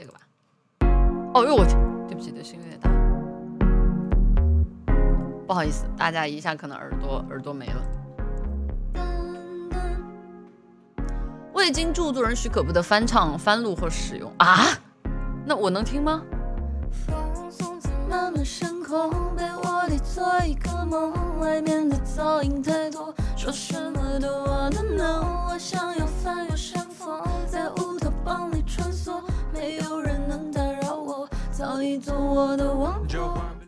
这个吧。哦呦我，对不起，这声音有点大，不好意思，大家一下可能耳朵耳朵没了。未经著作人许可不得翻唱、翻录或使用啊？那我能听吗？说什么都我的 no，我想你做我的王国。